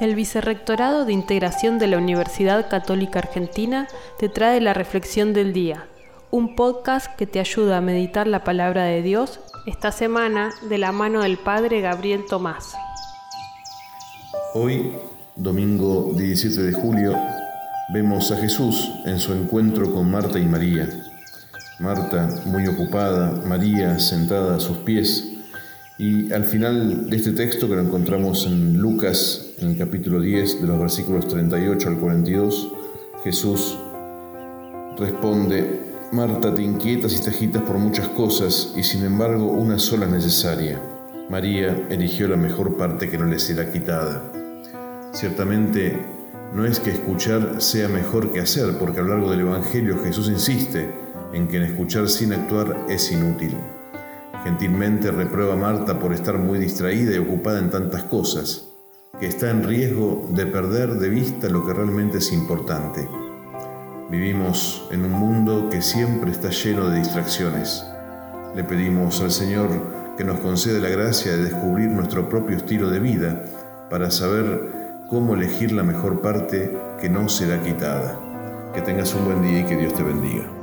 El Vicerrectorado de Integración de la Universidad Católica Argentina te trae la Reflexión del Día, un podcast que te ayuda a meditar la palabra de Dios esta semana de la mano del Padre Gabriel Tomás. Hoy, domingo 17 de julio, vemos a Jesús en su encuentro con Marta y María. Marta muy ocupada, María sentada a sus pies, y al final de este texto que lo encontramos en Lucas, en el capítulo 10, de los versículos 38 al 42, Jesús responde, Marta, te inquietas y te agitas por muchas cosas, y sin embargo una sola es necesaria. María eligió la mejor parte que no le será quitada. Ciertamente no es que escuchar sea mejor que hacer, porque a lo largo del Evangelio Jesús insiste en que en escuchar sin actuar es inútil. Gentilmente reprueba a Marta por estar muy distraída y ocupada en tantas cosas, que está en riesgo de perder de vista lo que realmente es importante. Vivimos en un mundo que siempre está lleno de distracciones. Le pedimos al Señor que nos conceda la gracia de descubrir nuestro propio estilo de vida para saber cómo elegir la mejor parte que no será quitada. Que tengas un buen día y que Dios te bendiga.